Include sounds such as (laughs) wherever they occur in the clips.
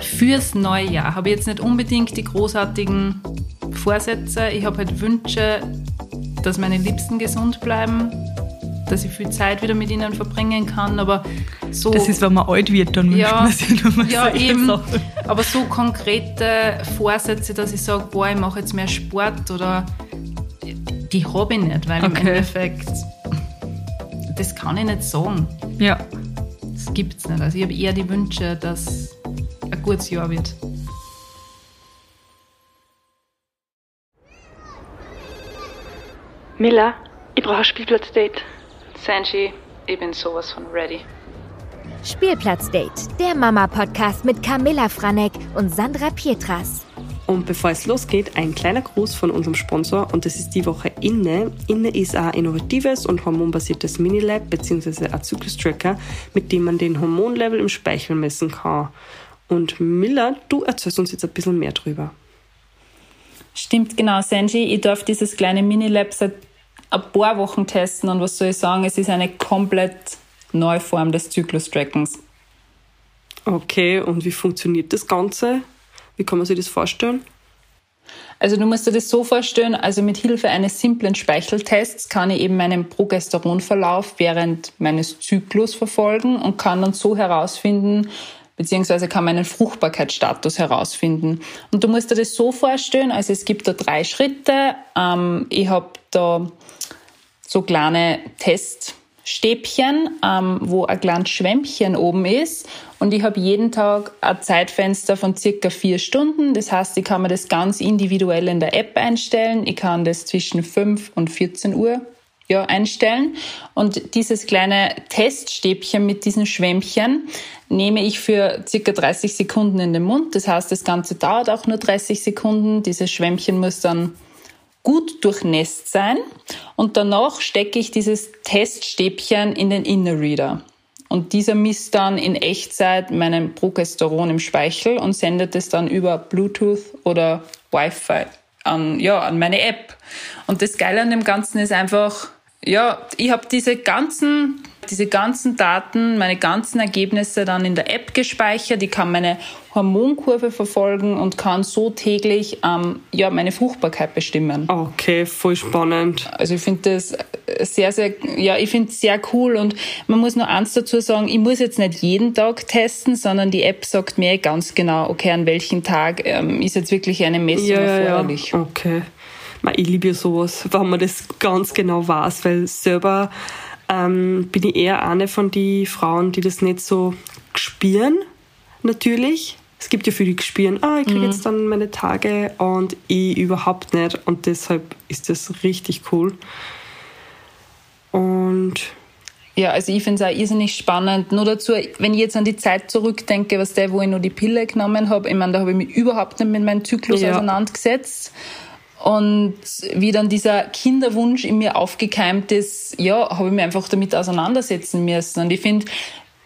Fürs neue Jahr habe ich jetzt nicht unbedingt die großartigen Vorsätze. Ich habe halt Wünsche, dass meine Liebsten gesund bleiben, dass ich viel Zeit wieder mit ihnen verbringen kann. Aber so. Das ist, wenn man alt wird, dann ja, wünscht man sich ja, eben. Sachen. Aber so konkrete Vorsätze, dass ich sage, boah, ich mache jetzt mehr Sport oder die habe ich nicht, weil im Okay. Endeffekt das kann ich nicht sagen. Ja. Das gibt es nicht. Also ich habe eher die Wünsche, dass ein gutes Jahr wird. Miller, ich brauche ein Spielplatzdate. Sanji, ich bin sowas von ready. Spielplatzdate, der Mama-Podcast mit Camilla Franek und Sandra Pietras. Und bevor es losgeht, ein kleiner Gruß von unserem Sponsor und das ist die Woche Inne. Inne ist ein innovatives und hormonbasiertes Minilab bzw. ein Zyklus-Tracker, mit dem man den Hormonlevel im Speichel messen kann. Und Miller, du erzählst uns jetzt ein bisschen mehr drüber. Stimmt, genau, Sanji. Ich darf dieses kleine Minilab seit ein paar Wochen testen und was soll ich sagen, es ist eine komplett neue Form des Zyklus-Trackens. Okay, und wie funktioniert das Ganze? Wie kann man sich das vorstellen? Also du musst dir das so vorstellen, also mit Hilfe eines simplen Speicheltests kann ich eben meinen Progesteronverlauf während meines Zyklus verfolgen und kann dann so herausfinden, beziehungsweise kann meinen Fruchtbarkeitsstatus herausfinden. Und du musst dir das so vorstellen, also es gibt da drei Schritte. Ähm, ich habe da so kleine Teststäbchen, ähm, wo ein kleines Schwämmchen oben ist. Und ich habe jeden Tag ein Zeitfenster von circa vier Stunden. Das heißt, ich kann mir das ganz individuell in der App einstellen. Ich kann das zwischen 5 und 14 Uhr ja, einstellen. Und dieses kleine Teststäbchen mit diesen Schwämmchen nehme ich für circa 30 Sekunden in den Mund. Das heißt, das Ganze dauert auch nur 30 Sekunden. Dieses Schwämmchen muss dann gut durchnässt sein. Und danach stecke ich dieses Teststäbchen in den Inner Reader. Und dieser misst dann in Echtzeit meinen Progesteron im Speichel und sendet es dann über Bluetooth oder Wi-Fi an, ja, an meine App. Und das Geile an dem Ganzen ist einfach, ja, ich habe diese ganzen, diese ganzen Daten, meine ganzen Ergebnisse dann in der App gespeichert. Ich kann meine Hormonkurve verfolgen und kann so täglich ähm, ja, meine Fruchtbarkeit bestimmen. Okay, voll spannend. Also ich finde das sehr, sehr, ja, ich finde es sehr cool und man muss nur eins dazu sagen, ich muss jetzt nicht jeden Tag testen, sondern die App sagt mir ganz genau, okay, an welchem Tag ähm, ist jetzt wirklich eine Messung Ja, ja, ja. erforderlich. Okay. Ich liebe ja sowas, wenn man das ganz genau weiß, weil selber ähm, bin ich eher eine von den Frauen, die das nicht so spüren, natürlich. Es gibt ja viele, die spüren, ah, ich kriege jetzt dann meine Tage und ich überhaupt nicht. Und deshalb ist das richtig cool. Und Ja, also ich finde es auch irrsinnig spannend. Nur dazu, wenn ich jetzt an die Zeit zurückdenke, was der, wo ich nur die Pille genommen habe, ich meine, da habe ich mich überhaupt nicht mit meinem Zyklus Ja. auseinandergesetzt. Und wie dann dieser Kinderwunsch in mir aufgekeimt ist, ja, habe ich mich einfach damit auseinandersetzen müssen. Und ich finde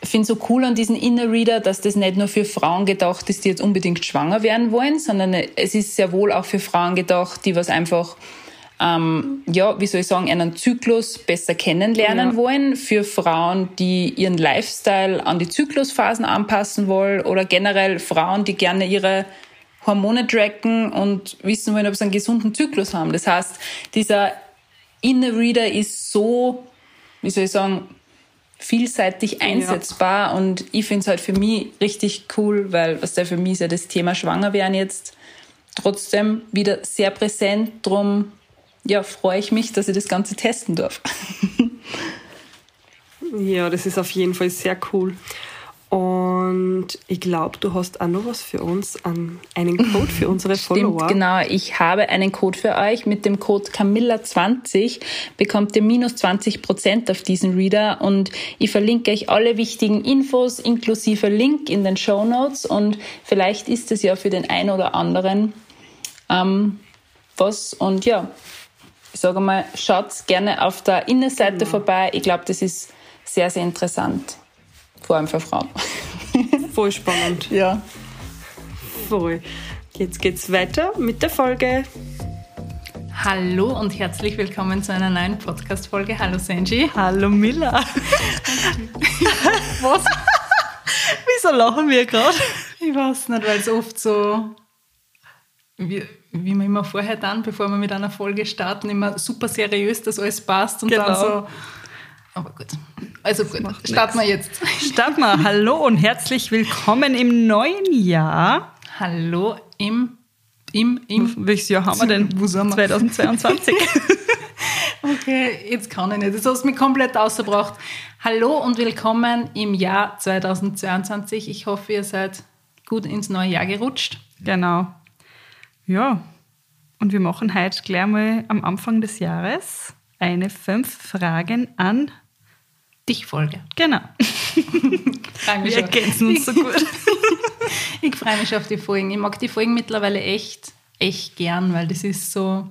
finde so cool an diesen Inner Reader, dass das nicht nur für Frauen gedacht ist, die jetzt unbedingt schwanger werden wollen, sondern es ist sehr wohl auch für Frauen gedacht, die was einfach ähm, ja, wie soll ich sagen, einen Zyklus besser kennenlernen Ja. wollen, für Frauen, die ihren Lifestyle an die Zyklusphasen anpassen wollen oder generell Frauen, die gerne ihre Hormone tracken und wissen wollen, ob sie einen gesunden Zyklus haben. Das heißt, dieser Inner Reader ist so, wie soll ich sagen, vielseitig einsetzbar und ich finde es halt für mich richtig cool, weil was da für mich ist ja das Thema Schwangerwerden jetzt trotzdem wieder sehr präsent. Drum ja, freue ich mich, dass ich das Ganze testen darf. (laughs) ja, das ist auf jeden Fall sehr cool. Und ich glaube, du hast auch noch was für uns, an einen Code für unsere (laughs) Follower. Stimmt, genau. Ich habe einen Code für euch. Mit dem Code Camilla20 bekommt ihr minus 20 Prozent auf diesen Reader und ich verlinke euch alle wichtigen Infos inklusive Link in den Show Notes und vielleicht ist es ja für den einen oder anderen ähm, was. Und ja, ich sage mal, schaut gerne auf der Innenseite vorbei. Ich glaube, das ist sehr, sehr interessant. Vor allem für Frauen. Voll spannend. (laughs) Ja. Voll. Jetzt geht's weiter mit der Folge. Hallo und herzlich willkommen zu einer neuen Podcast-Folge. Hallo Senji. Hallo Miller. (laughs) Was? Wie Wieso lachen wir gerade? Ich weiß nicht, weil es oft so, wie, wie wir immer vorher dann, bevor wir mit einer Folge starten, immer super seriös, dass alles passt und dann Genau. so. Aber gut. Also gut, (laughs) starten wir jetzt. Start mal. Hallo und herzlich willkommen im neuen Jahr. Hallo im, im, im. Welches Jahr haben wir denn? Wo sind wir? 2022. (laughs) Okay, jetzt kann ich nicht. Das hast du mich komplett ausgebracht. Hallo und willkommen im Jahr 2022. Ich hoffe, ihr seid gut ins neue Jahr gerutscht. genau. Ja. Und wir machen heute gleich mal am Anfang des Jahres eine fünf Fragen an. Dich Folge. Genau. (laughs) Wir schon. ergänzen uns so gut. (laughs) Ich freue mich auf die Folgen. Ich mag die Folgen mittlerweile echt, echt gern, weil das ist so,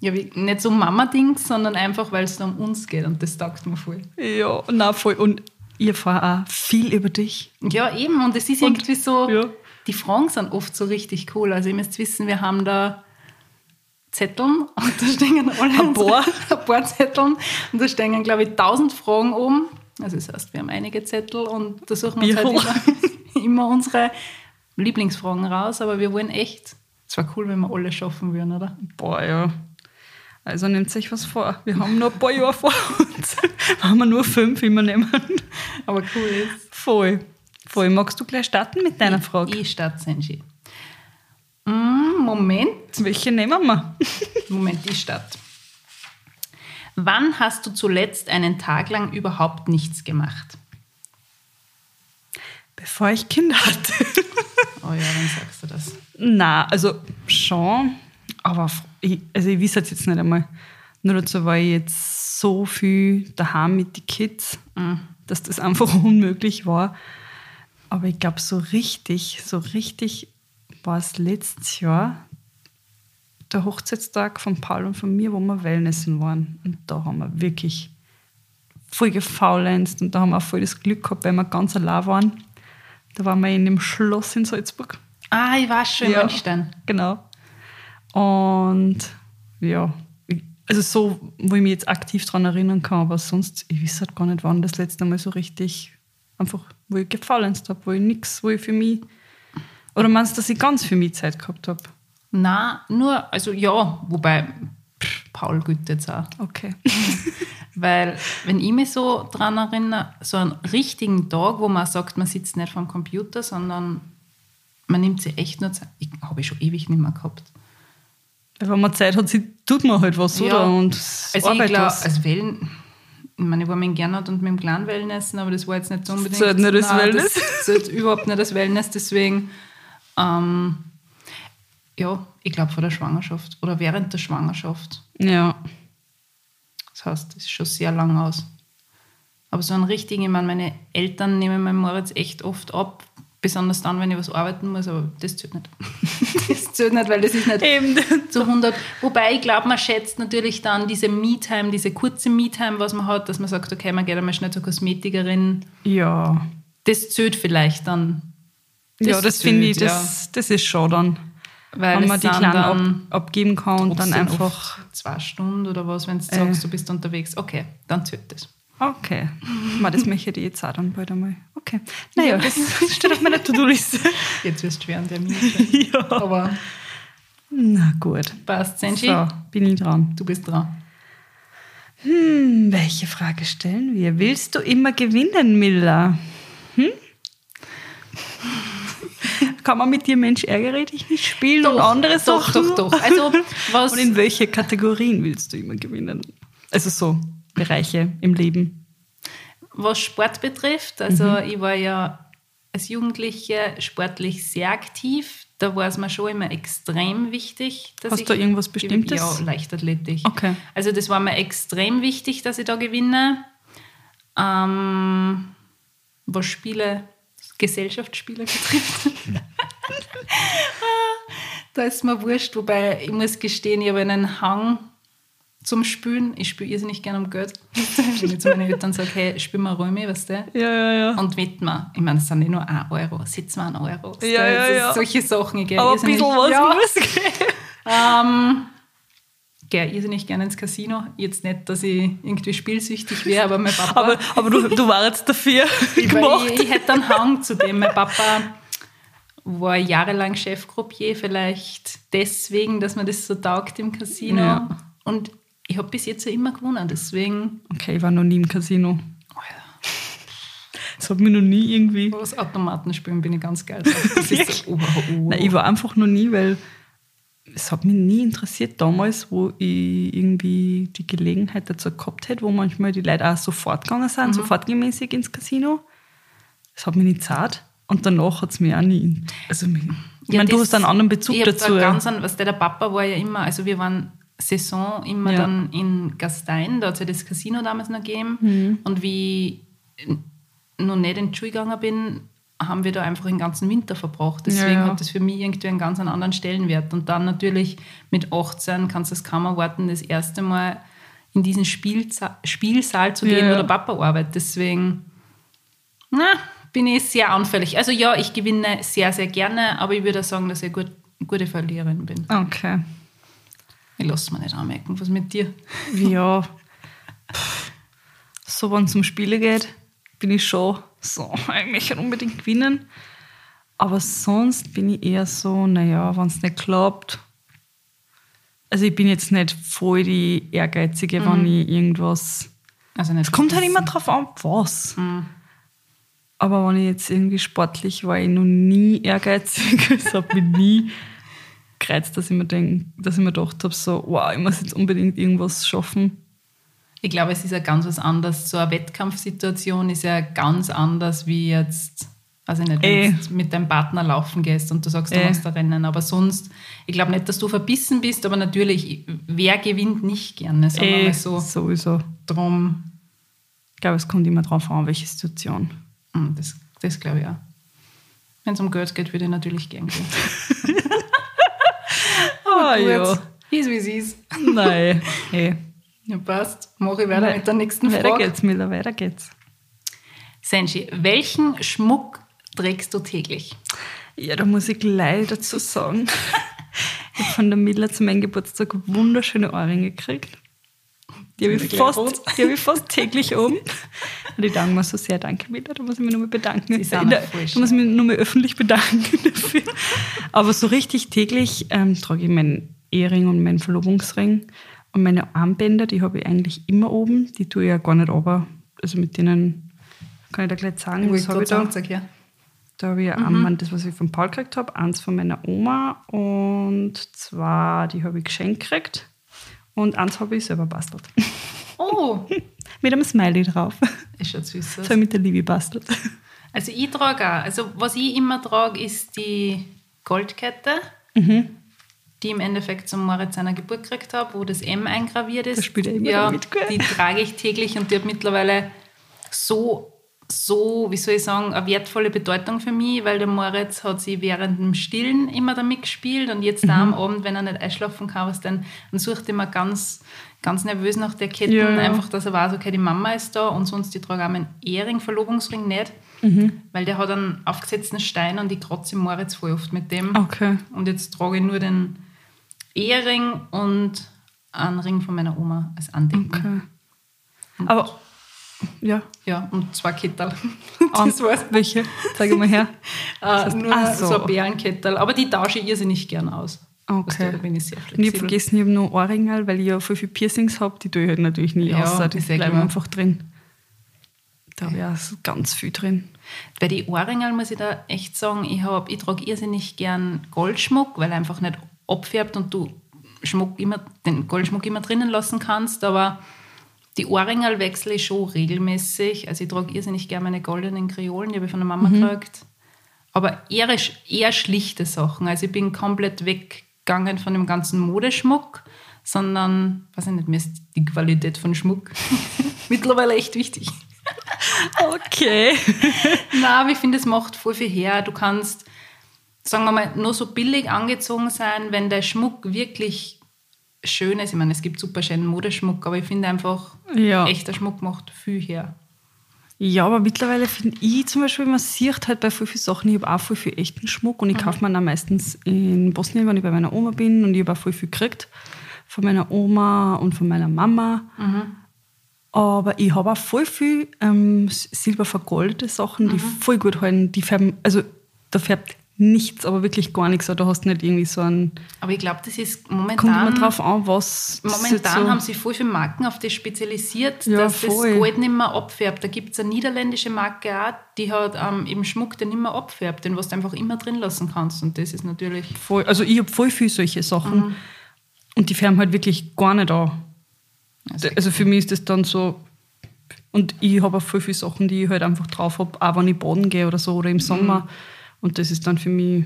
ja, wie, nicht so Mama-Dings, sondern einfach, weil es da um uns geht und das taugt mir voll. Ja, na voll. Und ihr erfahrt auch viel über dich. Ja, eben. Und es ist Und- irgendwie so, ja. die Fragen sind oft so richtig cool. Also ihr müsst wissen, wir haben da Zetteln (laughs) und da stehen alle Ein paar. (laughs) ein paar Zetteln und da stehen, glaube ich, tausend Fragen oben. Also das heißt, wir haben einige Zettel und da suchen wir uns halt immer, (laughs) immer unsere Lieblingsfragen raus, aber wir wollen echt, es wäre cool, wenn wir alle schaffen würden, oder? Boah, ja. Also nehmt sich was vor. Wir haben noch ein paar Jahre vor uns. haben wir nur fünf immer nehmen. Aber cool ist. Voll. Voll. Magst du gleich starten mit deiner Frage? Ich starte, Senji. Mm, Moment. Welche nehmen wir? (laughs) Moment, die Stadt. Wann hast du zuletzt einen Tag lang überhaupt nichts gemacht? Bevor ich Kinder hatte. (laughs) Oh ja, dann sagst du das. Na, also schon, aber ich, also ich weiß es jetzt nicht einmal. Nur dazu war ich jetzt so viel daheim mit den Kids, dass das einfach (laughs) unmöglich war. Aber ich glaube, so richtig, so richtig war es letztes Jahr der Hochzeitstag von Paul und von mir, wo wir Wellnessen waren. Und da haben wir wirklich voll gefaulenzt und da haben wir auch voll das Glück gehabt, weil wir ganz allein waren. Da waren wir in dem Schloss in Salzburg. Ah, ich war schon Ja. in München. Genau. Und ja, also so, wo ich mich jetzt aktiv daran erinnern kann, aber sonst, ich weiß halt gar nicht, wann das letzte Mal so richtig einfach, wo ich gefaulenzt habe, wo ich nichts, wo ich für mich, oder meinst du, dass ich ganz für mich Zeit gehabt habe? Na, nur, also ja, wobei pff, Paul gut jetzt auch. Okay. (laughs) Weil, wenn ich mich so dran erinnere, so einen richtigen Tag, wo man sagt, man sitzt nicht vorm Computer, sondern man nimmt sich echt nur Zeit. Ich habe ich schon ewig nicht mehr gehabt. Wenn man Zeit hat, tut man halt was, Ja. oder? Und Also ich arbeitet glaube, was. als Wellen, ich meine, ich war mit dem Gernot und mit dem kleinen Wellnessen, aber das war jetzt nicht so unbedingt. zählt nicht als Wellness? Das zählt überhaupt nicht als Wellness, deswegen, ähm, ja, ich glaube vor der Schwangerschaft oder während der Schwangerschaft. Ja. Das heißt, das ist schon sehr lang aus. Aber so einen richtigen, ich meine, meine Eltern nehmen meinen Moritz echt oft ab, besonders dann, wenn ich was arbeiten muss, aber das zählt nicht. (laughs) das zählt nicht, weil das ist nicht Eben. zu 100. Wobei ich glaube, man schätzt natürlich dann diese Me-Time, diese kurze Me-Time, was man hat, dass man sagt, okay, man geht einmal schnell zur Kosmetikerin. Ja. Das zählt vielleicht dann. Ja, das finde ich, das, das ist schon dann. Weil wenn man die Kleinen ab, abgeben kann und dann einfach. zwei Stunden oder was, wenn du Äh. sagst, du bist unterwegs. Okay, dann zählt das. Okay. (laughs) Mal, das möchte ich jetzt auch dann bald einmal. Okay. Naja, das (laughs) steht auf meiner To-Do-Liste. Jetzt wirst du schwer an der (laughs) Minute. ja. Aber Na gut. passt, Senji. So, bin ich dran. Du bist dran. Hm, welche Frage stellen wir? Willst du immer gewinnen, Miller? Hm? Kann man mit dir Mensch ärgere dich nicht spielen und andere doch, Sachen? doch, doch. Also, (laughs) was, Und in welche Kategorien willst du immer gewinnen? Also so Bereiche im Leben. was Sport betrifft, also Mhm. ich war ja als Jugendliche sportlich sehr aktiv. Da war es mir schon immer extrem wichtig, dass Hast ich du irgendwas. Bestimmtes? Ja, Leichtathletik. Okay. Also das war mir extrem wichtig, dass ich da gewinne. Ähm, was Spiele, Gesellschaftsspiele betrifft. (laughs) da ist mir wurscht, wobei ich muss gestehen, ich habe einen Hang zum Spielen. Ich spiele irrsinnig gerne um Geld. (laughs) Wenn ich zu meinen Eltern sage, hey, spiel mal Römi, weißt du? Ja, ja, ja. Und wetten wir. Ich meine, es sind nicht nur 1 Euro, sitzen wir 1 Euro. Ja, ja, ja. Solche Sachen. Ich Aber ein bisschen was ja. muss gehen. (laughs) Ähm, gehe irrsinnig gerne ins Casino. Jetzt nicht, dass ich irgendwie spielsüchtig wäre, aber mein (laughs) Papa. Aber, aber du, du warst dafür (laughs) (laughs) gemacht. Ich, ich hätte einen Hang zu dem. Mein Papa war jahrelang Chefgruppier, vielleicht deswegen, dass man das so taugt im Casino. Ja. Und ich habe bis jetzt ja immer gewonnen, deswegen. Okay, ich war noch nie im Casino. Das hat mich noch nie irgendwie. Was Automaten spielen bin ich ganz geil. Das ist so, oh, oh, Nein, ich war einfach noch nie, weil es hat mich nie interessiert damals, wo ich irgendwie die Gelegenheit dazu gehabt hätte, wo manchmal die Leute auch sofort gegangen sind, sofort gemäßig ins Casino. Das hat mich nicht zart. Und danach hat es mich auch nie. Also, ich Ja, meine, du hast einen anderen Bezug ich dazu. Da ganz an, was der, der Papa war ja immer, also wir waren Saison immer Ja. dann in Gastein, da hat es ja das Casino damals noch gegeben. Mhm. Und wie ich noch nicht in die Schule gegangen bin, haben wir da einfach den ganzen Winter verbracht. Deswegen Ja, ja. hat das für mich irgendwie einen ganz anderen Stellenwert. Und dann natürlich mit 18 kannst du es kaum erwarten, das erste Mal in diesen Spielza Spielsaal zu gehen, Ja. wo der Papa arbeitet. Deswegen, na, bin ich sehr anfällig. Also ja, ich gewinne sehr, sehr gerne, aber ich würde sagen, dass ich eine gut, gute Verliererin bin. Okay. Ich lasse mir nicht anmerken, was mit dir. Ja. So, wenn es um Spiele geht, bin ich schon so, (laughs) ich möchte unbedingt gewinnen. Aber sonst bin ich eher so, naja, wenn es nicht klappt. Also ich bin jetzt nicht voll die Ehrgeizige, wenn ich irgendwas. Also nicht Es kommt halt immer drauf an, was. Mhm. Aber wenn ich jetzt irgendwie sportlich war, ich noch nie ehrgeizig. (laughs) Es hat mich nie gereizt, dass ich mir, denk, dass ich mir gedacht habe, so, wow, ich muss jetzt unbedingt irgendwas schaffen. Ich glaube, es ist ja ganz was anderes. So eine Wettkampfsituation ist ja ganz anders, wie jetzt, weiß ich nicht, wenn Eh. du jetzt mit deinem Partner laufen gehst und du sagst, du Eh. machst da Rennen. Aber sonst, ich glaube nicht, dass du verbissen bist, aber natürlich, wer gewinnt nicht gerne, sagen wir Eh, mal so. sowieso. Drum, Ich glaube, es kommt immer drauf an, welche Situation. hm, das, das glaube ich auch. Wenn es um Geld geht, würde ich natürlich gern gehen. (laughs) (laughs) Ah, Gut. Ist wie es ist. Nein. Hey. Ja, passt. Mache ich weiter mit der nächsten Weiter Frage. geht's, Miller, weiter geht's. Senshi, welchen Schmuck trägst du täglich? Ja, da muss ich gleich dazu sagen. (laughs) Ich habe von der Miller zu meinem Geburtstag wunderschöne Ohrringe gekriegt. Die habe ich, fast, die habe ich fast täglich um. Und ich danke mir so sehr. Danke, Miller. Da muss ich mich nochmal bedanken. Sie sind voll Da muss ich mich nochmal öffentlich bedanken (laughs) dafür. Aber so richtig täglich ähm, trage ich meinen Ehering und meinen Verlobungsring. Und meine Armbänder, die habe ich eigentlich immer oben. Die tue ich ja gar nicht runter. Also mit denen kann ich da gleich sagen, was habe ich da. sag her. Da habe ich ein Armband, das was ich von Paul gekriegt habe, eins von meiner Oma und zwar, die habe ich geschenkt gekriegt und eins habe ich selber bastelt. Oh, (laughs) mit einem Smiley drauf. ist schon süß. Das habe ich mit der Liebe bastelt. Also ich trage auch. Also was ich immer trage, ist die Goldkette, Mhm. Die im Endeffekt zum Moritz seiner Geburt gekriegt habe, wo das M eingraviert ist. Da spielt er immer ja, damit, gell? Die trage ich täglich und die hat mittlerweile so, so, wie soll ich sagen, eine wertvolle Bedeutung für mich, weil der Moritz hat sie während dem Stillen immer damit gespielt und jetzt Mhm. da am Abend, wenn er nicht einschlafen kann, was dann, dann sucht er immer ganz, ganz nervös nach der Kette, Ja, ja. einfach, dass er weiß, okay, die Mama ist da und sonst, ich trage auch meinen Ehering, Verlobungsring nicht, Mhm. weil der hat einen aufgesetzten Stein und ich kratze Moritz voll oft mit dem. Okay. Und jetzt trage ich nur den Ehering und einen Ring von meiner Oma als Andenken. okay. Aber, ja. Ja, und zwei Kettel. Ah, (laughs) das war's. Welche? Zeig mal her. (laughs) Äh, nur Ach so. so. ein Bärenkettel. Aber die tausche ich irrsinnig gern aus. Okay. Du, Da bin ich sehr Und ich flexibel. habe vergessen, ich habe nur Ohrringe, weil ich ja voll viele Piercings habe. Die tue ich halt natürlich nie Ja, aus. Die bleiben klar. einfach drin. Da habe ich auch so ganz viel drin. Bei den Ohrringen muss ich da echt sagen, ich, hab- ich trage irrsinnig gern Goldschmuck, weil einfach nicht abfärbt und du Schmuck immer, den Goldschmuck immer drinnen lassen kannst. Aber die Ohrringe wechsle ich schon regelmäßig. Also ich trage irrsinnig gern meine goldenen Kreolen, die habe ich von der Mama gekriegt. Aber eher, eher schlichte Sachen. Also ich bin komplett weggegangen von dem ganzen Modeschmuck, sondern, weiß ich nicht, mir ist die Qualität von Schmuck (laughs) mittlerweile echt wichtig. Okay. (laughs) Na, aber ich finde, es macht voll viel her. Du kannst, sagen wir mal, nur so billig angezogen sein, wenn der Schmuck wirklich schön ist. Ich meine, es gibt super schönen Modeschmuck, aber ich finde einfach, Ja. echter Schmuck macht viel her. Ja, aber mittlerweile finde ich zum Beispiel, man sieht halt bei vielen Sachen, ich habe auch viel echten Schmuck und ich kaufe mir dann meistens in Bosnien, wenn ich bei meiner Oma bin und ich habe auch voll viel gekriegt. von meiner Oma und von meiner Mama. Aber ich habe auch voll viel ähm, silbervergoldete Sachen, die voll gut halten. Die färben, also da färbt nichts, aber wirklich gar nichts. Da hast du nicht irgendwie so einen. Aber ich glaube, das ist Kommt momentan. immer drauf an, was. Momentan so, haben sich voll viele Marken auf das spezialisiert, Ja, dass voll. das Gold nicht mehr abfärbt. Da gibt es eine niederländische Marke auch, die hat ähm, eben Schmuck, der nicht mehr abfärbt, den was du einfach immer drin lassen kannst. Und das ist natürlich. voll, also ich habe voll viel solche Sachen. Und die färben halt wirklich gar nicht an. Also, Also für mich ist das dann so. Und ich habe auch voll viele Sachen, die ich halt einfach drauf habe, auch wenn ich baden gehe oder so oder im Sommer. Und das ist dann für mich.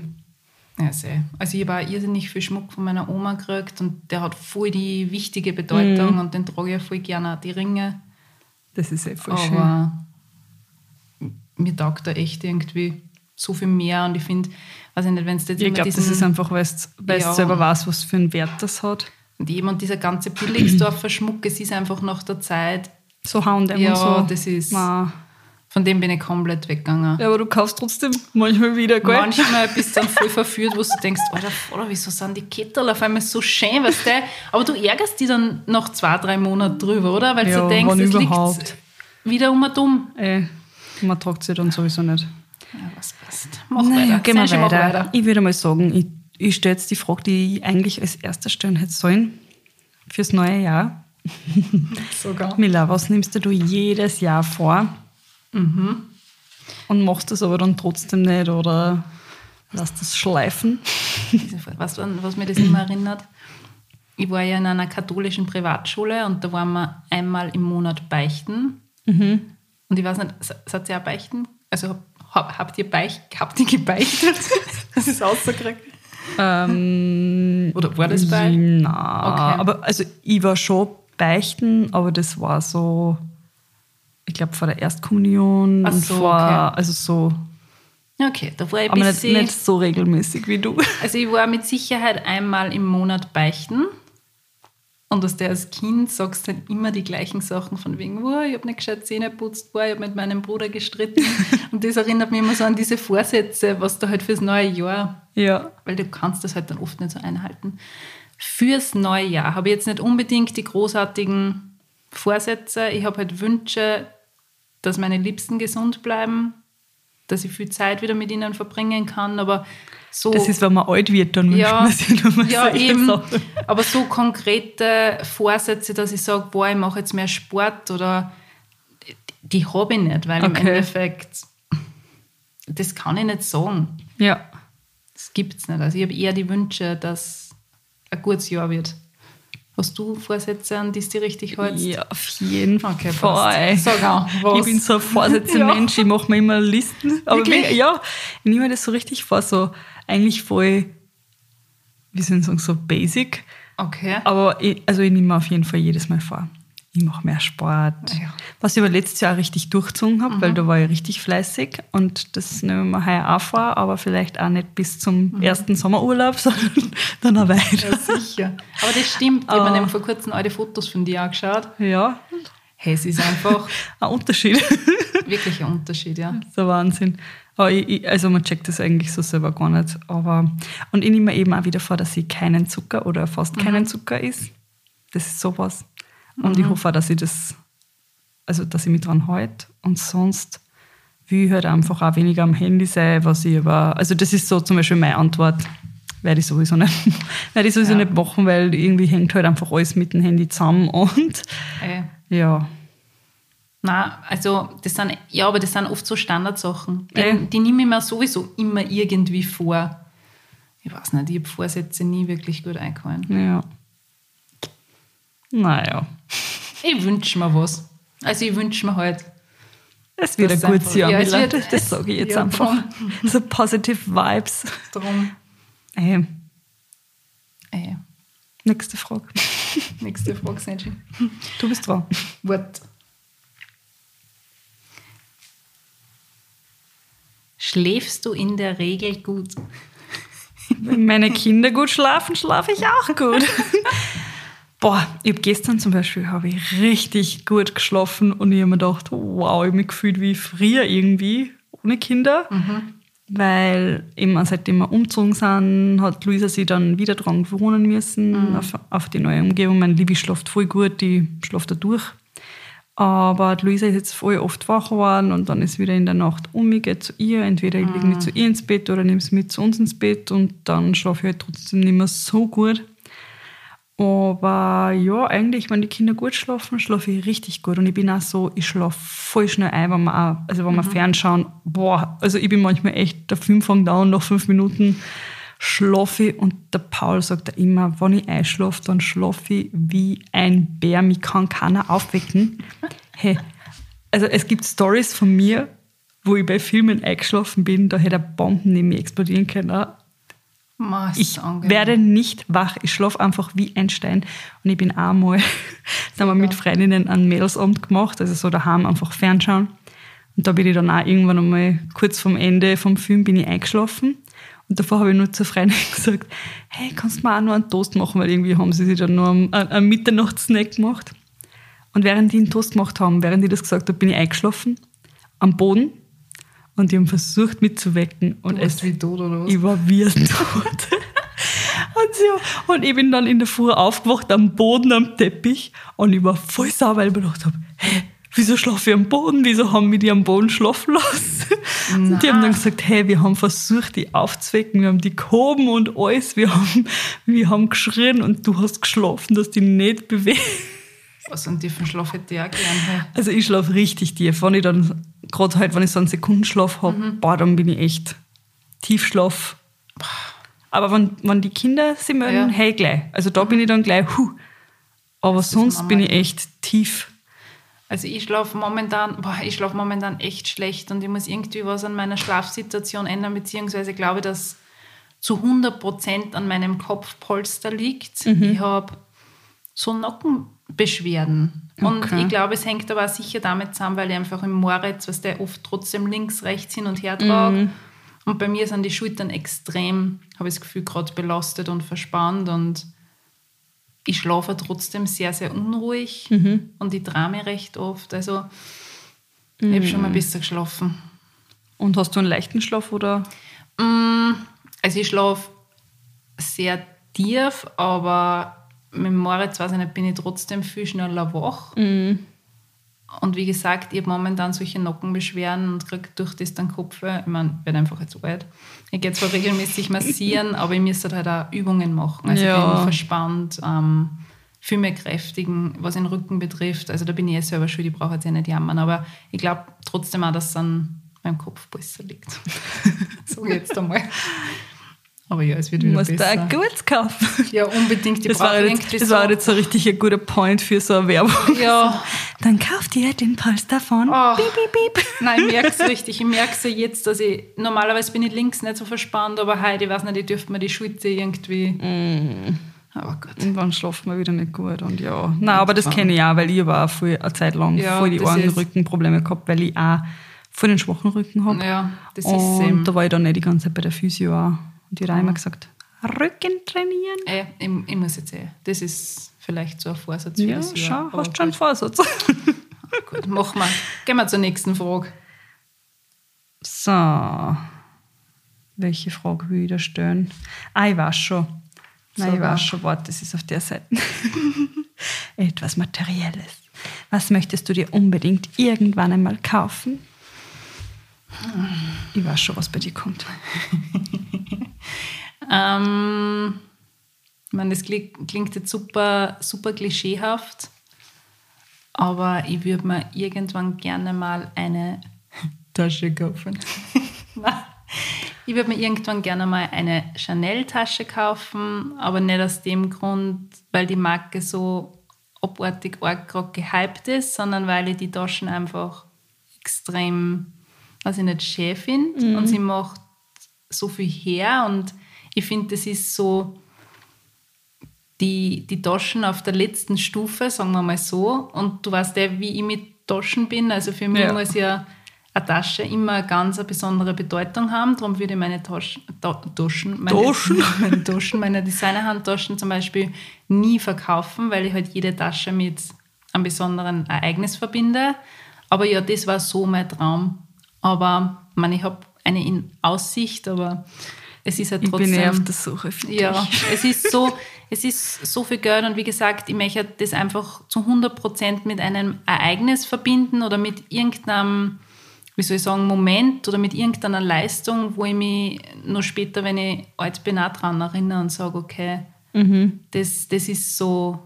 ja, sehr. Also ich habe auch irrsinnig viel Schmuck von meiner Oma gekriegt und der hat voll die wichtige Bedeutung und den trage ich voll gerne, auch die Ringe. Das ist eh voll schön. Aber mir taugt da echt irgendwie so viel mehr und ich finde, weiß ich nicht, wenn es jetzt Ich glaube, das ist einfach, weil du Ja. selber weißt, was für einen Wert das hat. Und eben und dieser ganze Billigsdorfer Schmuck, es ist einfach nach der Zeit, So H&M Ja, und so. das ist- Ma. Von dem bin ich komplett weggegangen. Ja, aber du kaufst trotzdem manchmal wieder, gell? Manchmal (laughs) bist du dann voll verführt, wo du denkst, Alter, Vater, wieso sind die Kettel auf einmal so schön, weißt du? Aber du ärgerst dich dann nach zwei, drei Monaten drüber, oder? Weil Ja, du denkst, es überhaupt. liegt wieder um und um. Ey, man tragt sie dann sowieso nicht. Ja, was passt. Mach Naja, weiter. gehen wir mach weiter. Ich würde mal sagen, ich, ich stelle jetzt die Frage, die ich eigentlich als erster stellen hätte sollen, fürs neue Jahr. Sogar. (laughs) Mila, was nimmst du jedes Jahr vor? Mhm. Und machst das aber dann trotzdem nicht oder lass das schleifen? (laughs) Weißt du, was mir das immer erinnert? Ich war ja in einer katholischen Privatschule und da waren wir einmal im Monat beichten. Und ich weiß nicht, seid ihr auch beichten? Also hab, hab, habt, ihr beicht, habt ihr gebeichtet? (laughs) Das ist ausgekriegt. Ähm, Oder war das bei? Na, Okay. aber also ich war schon beichten, aber das war so, ich glaube vor der Erstkommunion Ach und so, vor, okay. also so, Okay, da war ich aber nicht, nicht so regelmäßig wie du. (laughs) Also ich war mit Sicherheit einmal im Monat beichten. Und aus der als Kind sagst du dann immer die gleichen Sachen von wegen, wow, ich habe nicht gescheit Zähne putzt, wow, ich habe mit meinem Bruder gestritten. (laughs) und das erinnert mich immer so an diese Vorsätze, was du halt fürs neue Jahr, Ja. weil du kannst das halt dann oft nicht so einhalten. Fürs neue Jahr habe ich jetzt nicht unbedingt die großartigen Vorsätze. Ich habe halt Wünsche, dass meine Liebsten gesund bleiben, dass ich viel Zeit wieder mit ihnen verbringen kann, aber so Das ist, wenn man alt wird, dann wünscht ja, man sich nochmal ja solche eben. Sachen. Aber so konkrete Vorsätze, dass ich sage, boah, ich mache jetzt mehr Sport oder die habe ich nicht, weil im Okay. Endeffekt, das kann ich nicht sagen. Ja. Das gibt es nicht. Also ich habe eher die Wünsche, dass ein gutes Jahr wird. Hast du Vorsätze, an die du dich richtig hältst? Ja, auf jeden Fall. Okay, passt. Sag auch, was? Ich bin so ein Vorsätze-Mensch, (laughs) ich mache mir immer Listen. Aber Wirklich? wie- ja, ich nehme mir das so richtig vor, so eigentlich voll, wie soll ich sagen, so basic. Okay. Aber ich, also ich nehme mir auf jeden Fall jedes Mal vor. Ich mache mehr Sport. Ja. Was ich aber letztes Jahr richtig durchgezogen habe, weil da war ich richtig fleißig. Und das nehme ich mir heuer auch vor, aber vielleicht auch nicht bis zum ersten Sommerurlaub, (laughs) sondern dann auch weiter. Ja, sicher. Aber das stimmt. Ich habe Ah. mir vor kurzem alte Fotos von dir angeschaut. Ja, Hey, es ist einfach (laughs) ein Unterschied. (laughs) wirklich ein Unterschied, ja. Das ist ein Wahnsinn. Aber ich, ich, also man checkt das eigentlich so selber gar nicht. Aber, und ich nehme mir eben auch wieder vor, dass ich keinen Zucker oder fast keinen Zucker isst. Das ist sowas. Und ich hoffe auch, dass ich das, also dass ich mich dran halte. Und sonst will ich halt einfach auch weniger am Handy sein, was ich aber, also das ist so zum Beispiel meine Antwort. Werde ich sowieso nicht, (laughs) werde ich sowieso Ja. nicht machen, weil irgendwie hängt halt einfach alles mit dem Handy zusammen und Ey. ja. Na, also das sind, ja, aber das sind oft so Standardsachen. Die, die nehme ich mir sowieso immer irgendwie vor. Ich weiß nicht, ich habe Vorsätze nie wirklich gut eingehalten. Ja. Naja. Ich wünsche mir was. Also ich wünsche mir halt, Es wird ein gutes Jahr, ja, es Mila. wird- das, das sage ich jetzt ja, einfach. So positive Vibes. darum, Ey, ey, nächste Frage. (laughs) nächste Frage, Sanji. Du bist dran. Wort. Schläfst du in der Regel gut? Wenn meine Kinder gut schlafen, schlafe ich auch gut. (laughs) Boah, ich habe gestern zum Beispiel habe ich richtig gut geschlafen und ich habe mir gedacht, wow, ich habe mich gefühlt wie früher irgendwie, ohne Kinder. weil eben seitdem wir umgezogen sind, hat Luisa sich dann wieder dran gewohnen müssen, mhm. auf, auf, die neue Umgebung. Mein Libi schläft voll gut, die schläft da durch. Aber Luisa ist jetzt voll oft wach geworden und dann ist wieder in der Nacht um mich, geht zu ihr. Entweder ich lege mich zu ihr ins Bett oder nehme sie mit zu uns ins Bett und dann schlafe ich halt trotzdem nicht mehr so gut. Aber ja, eigentlich, wenn die Kinder gut schlafen, schlafe ich richtig gut. Und ich bin auch so, ich schlafe voll schnell ein, wenn wir, auch, also wenn wir mhm. fernschauen. Boah, also ich bin manchmal echt, der Film fängt an, nach fünf Minuten schlafe ich. Und der Paul sagt da immer, wenn ich einschlafe, dann schlafe ich wie ein Bär. Mich kann keiner aufwecken. (laughs) Hey, also es gibt Stories von mir, wo ich bei Filmen eingeschlafen bin, da hätte Bomben neben mir explodieren können ich werde nicht wach. Ich schlafe einfach wie ein Stein. Und ich bin einmal, (laughs) da haben wir mit Freundinnen einen Mädelsabend gemacht, also so daheim einfach fernschauen. Und da bin ich dann auch irgendwann einmal kurz vorm Ende vom Film bin ich eingeschlafen. Und davor habe ich nur zur Freundin (laughs) gesagt, hey, kannst du mir auch noch einen Toast machen? Weil irgendwie haben sie sich dann nur einen, einen Mitternachtssnack gemacht. Und während die einen Toast gemacht haben, während die das gesagt haben, bin ich eingeschlafen. Am Boden und die haben versucht mitzuwecken. Und du es, wie tot oder was? Ich war wie tot. (laughs) und, so, und ich bin dann in der Früh aufgewacht am Boden am Teppich und ich war voll sauer, weil ich mir gedacht habe, hey, wieso schlafe ich am Boden? Wieso haben wir die am Boden schlafen lassen? Nein. (laughs) Und die haben dann gesagt, hey, wir haben versucht, die aufzuwecken, wir haben die gehoben und alles, wir haben, wir haben geschrien und du hast geschlafen, dass die nicht bewegen. Was einen tiefen Schlaf hätte ich auch gern. Also ich schlafe richtig tief. Wenn ich dann, gerade halt, wenn ich so einen Sekundenschlaf habe, mhm. boah, dann bin ich echt Tiefschlaf. Aber wenn, wenn die Kinder sie mögen, ja. hey, gleich. Also da bin ich dann gleich, huh. Aber das sonst bin ich echt tief. Also ich schlafe momentan, boah, ich schlafe momentan echt schlecht und ich muss irgendwie was an meiner Schlafsituation ändern, beziehungsweise glaube, dass zu 100 Prozent an meinem Kopfpolster liegt. Mhm. Ich habe so Nacken, Beschwerden. Und okay. ich glaube, es hängt aber auch sicher damit zusammen, weil ich einfach im Moritz, was der oft trotzdem links, rechts hin und her trage. Mhm. Und bei mir sind die Schultern extrem, habe ich das Gefühl, gerade belastet und verspannt. Und ich schlafe trotzdem sehr, sehr unruhig mhm. und ich trame recht oft. Also mhm. ich habe schon mal besser geschlafen. Und hast du einen leichten Schlaf oder? Mm, also ich schlafe sehr tief, aber mit Moritz, weiß ich nicht, bin ich trotzdem viel schneller wach. Mhm. Und wie gesagt, ich habe momentan solche Nackenbeschwerden und kriege durch das dann Kopf. Ich meine, ich werde einfach jetzt alt. Ich gehe zwar regelmäßig massieren, (laughs) aber ich müsste halt auch Übungen machen. Also ja. bin verspannt, ähm, viel mehr kräftigen, was den Rücken betrifft. Also da bin ich eh selber schuld, ich brauche jetzt ja nicht jammern. Aber ich glaube trotzdem auch, dass es an meinem Kopf besser liegt. (laughs) so jetzt einmal. Aber ja, es wird wieder Musst besser. Musst du ein Gutes kaufen. Ja, unbedingt. Die das war, jetzt, das so. war jetzt so richtig ein guter Point für so eine Werbung. Ja. Dann kauft ihr den Polster von oh. Piep, piep, piep. Nein, ich merke es richtig. Ich merke es jetzt, dass ich, normalerweise bin ich links nicht so verspannt, aber heute, ich weiß nicht, ich dürfte mir die Schulter irgendwie... Mm. Aber Gott. Und dann schlaft man wieder nicht gut. Und ja. Nein, aber das kenne ich auch, weil ich aber auch eine Zeit lang ja, voll die Ohren-Rückenprobleme gehabt, weil ich auch voll den schwachen Rücken habe. Ja, das ist Und da war ich dann nicht die ganze Zeit bei der Physio auch. Und die Reimer gesagt, Rücken trainieren. Äh, ich, ich, muss jetzt eh. Das ist vielleicht so ein Vorsatz für ja, das Jahr. Schau, hast schon einen Vorsatz. gut, machen wir. Gehen wir zur nächsten Frage. So. Welche Frage will ich da stellen? Ah, ich weiß schon. Nein, so ich weiß schon, warte, das ist auf der Seite. (laughs) Etwas Materielles. Was möchtest du dir unbedingt irgendwann einmal kaufen? Ich weiß schon, was bei dir kommt. (laughs) ähm, ich meine, das klingt jetzt super, super klischeehaft, aber ich würde mir irgendwann gerne mal eine (laughs) Tasche kaufen. (laughs) ich würde mir irgendwann gerne mal eine Chanel-Tasche kaufen, aber nicht aus dem Grund, weil die Marke so abartig arg gerade gehypt ist, sondern weil ich die Taschen einfach extrem was ich nicht schön finde. Mhm. Und sie macht so viel her. Und ich finde, das ist so die, die Taschen auf der letzten Stufe, sagen wir mal so. Und du weißt ja, wie ich mit Taschen bin. Also für mich ja. muss ja eine Tasche immer eine ganz eine besondere Bedeutung haben. Darum würde ich meine Taschen, Taschen, meine, Taschen? (laughs) meine, Taschen, meine Designerhandtaschen zum Beispiel nie verkaufen, weil ich halt jede Tasche mit einem besonderen Ereignis verbinde. Aber ja, das war so mein Traum. Aber man, ich habe eine in Aussicht, aber es ist halt Ich trotzdem. bin eher auf der Suche. Ja, es ist so, es ist so viel Geld und wie gesagt, ich möchte das einfach zu 100 Prozent mit einem Ereignis verbinden oder mit irgendeinem, wie soll ich sagen, Moment oder mit irgendeiner Leistung, wo ich mich nur später, wenn ich alt bin, auch dran erinnere und sage, okay, das, das ist so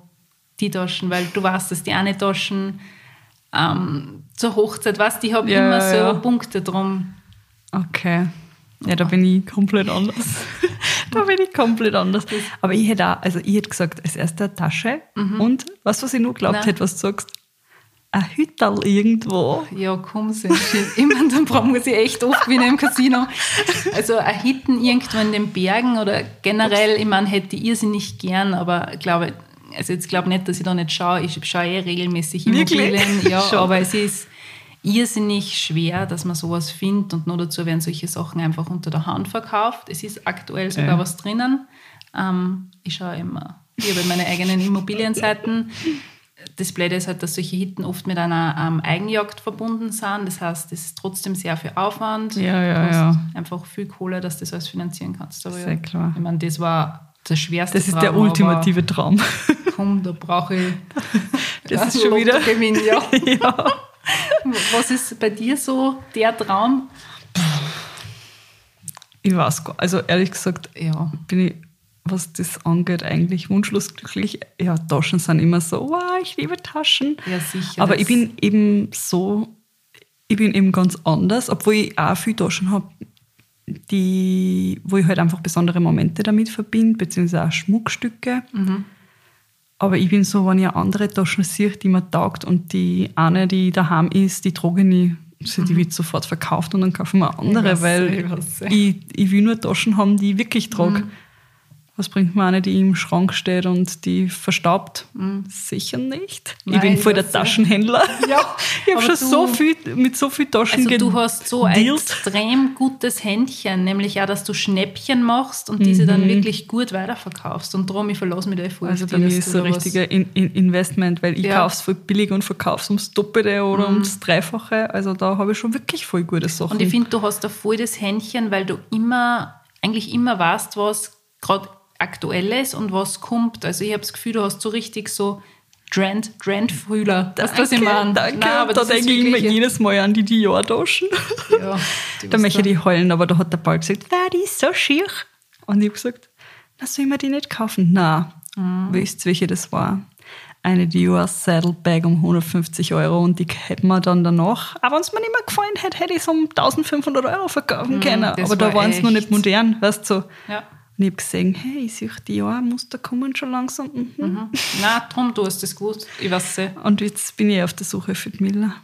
die Taschen, weil du weißt, dass die eine Taschen ähm, zur Hochzeit, weißt die haben Ja, immer ja, so ja. Punkte drum. Okay. Ja, (laughs) da bin ich komplett anders. da bin ich komplett anders. Aber ich hätte auch, also ich hätte gesagt, als erste eine Tasche und was, was ich nur geglaubt Nein. hätte, was du sagst, ein Hütterl irgendwo. Ja, komm, so Ich meine, dann brauchen wir sie echt oft wie in einem Casino. Also ein Hitten irgendwo in den Bergen oder generell, ich meine, hätte ich irrsinnig gern, aber ich glaube, also jetzt glaube nicht, dass ich da nicht schaue. Ich schaue eh regelmäßig Wirklich? Immobilien. Ja, (laughs) Schon. aber es ist irrsinnig schwer, dass man sowas findet und nur dazu werden solche Sachen einfach unter der Hand verkauft. Es ist aktuell sogar Ja. was drinnen. Ähm, ich schaue immer, ich habe meine eigenen Immobilienseiten. Das Blöde ist halt, dass solche Hitten oft mit einer ähm, Eigenjagd verbunden sind. Das heißt, es ist trotzdem sehr viel Aufwand. Ja, ja, ja. Einfach viel Kohle, dass du das alles finanzieren kannst. Aber Sehr ja, klar. Ich meine, das war das schwerste Das ist der Traum, ultimative Traum. Komm, da brauche ich (laughs) Das ist schon wieder- Gewinn, ja. (laughs) ja. Was ist bei dir so der Traum? Ich weiß gar Also ehrlich gesagt, Ja, bin ich, was das angeht, eigentlich wunschlos glücklich. Ja, Taschen sind immer so, wow, ich liebe Taschen. ja sicher. Aber ich bin eben so, ich bin eben ganz anders, obwohl ich auch viele Taschen habe, die, wo ich halt einfach besondere Momente damit verbinde, beziehungsweise auch Schmuckstücke. Aber ich bin so, wenn ich andere Taschen sehe, die mir taugt und die eine, die daheim ist, die trage ich nie. Also die wird sofort verkauft und dann kaufen wir andere, weiß, weil ich ich, ich will nur Taschen haben, die ich wirklich trage. Was bringt mir eine, die im Schrank steht und die verstaubt? Sicher nicht. ich Nein, bin ich voll der ja. Taschenhändler. (laughs) Ja, ich habe schon du- so viel mit so viel Taschen Also du hast so ein extrem gutes Händchen, nämlich auch, dass du Schnäppchen machst und diese dann wirklich gut weiterverkaufst. Und darum, ich verlasse mich da voll Mhm. Also bei mir ist so ein richtiger in, in Investment, weil ich Ja. Mhm. kaufe es voll billig und verkaufe es ums Doppelte oder ums Dreifache. Also da habe ich schon wirklich voll gute Sachen. Und ich finde, du hast da voll das Händchen, weil du immer, eigentlich immer weißt, was gerade aktuell ist und was kommt. Also ich habe das Gefühl, du hast so richtig so Trend, Trendfühler. Du, was ich meine? Danke, Nein, aber da das denke ich immer jedes Mal an die Dior-Taschen. Ja, (laughs) Da möchte ich heulen, aber da hat der Paul gesagt, na, die ist so schier. Und ich habe gesagt, na, soll man die nicht kaufen? Na, Mhm. wisst ihr, welche das war? Eine Dior Saddlebag um 150 Euro und die hätten wir dann danach, aber wenn es mir nicht mehr gefallen hätte, hätte ich es um 1500 Euro verkaufen können. Mhm, das Aber da war waren es noch nicht modern, weißt du. So. Ja. Und ich habe gesehen, hey, ich sehe Dior-Muster kommen schon langsam. Mhm. Nein, drum, du hast das gewusst. Ich weiß es. Und jetzt bin ich auf der Suche für die Miller.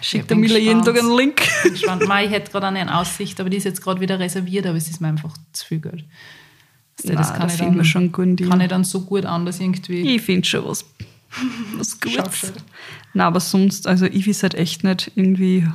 Schickt Ich der Miller jeden Tag einen Link. Gespannt. Mei, ich hätte gerade eine in Aussicht, aber die ist jetzt gerade wieder reserviert, aber es ist mir einfach zu viel Geld. Weißt du, Nein, da ich wir schon Deal. kann ich dann so gut anders irgendwie. Ich finde schon was, was Gutes. Nein, aber sonst, also ich weiß halt echt nicht, irgendwie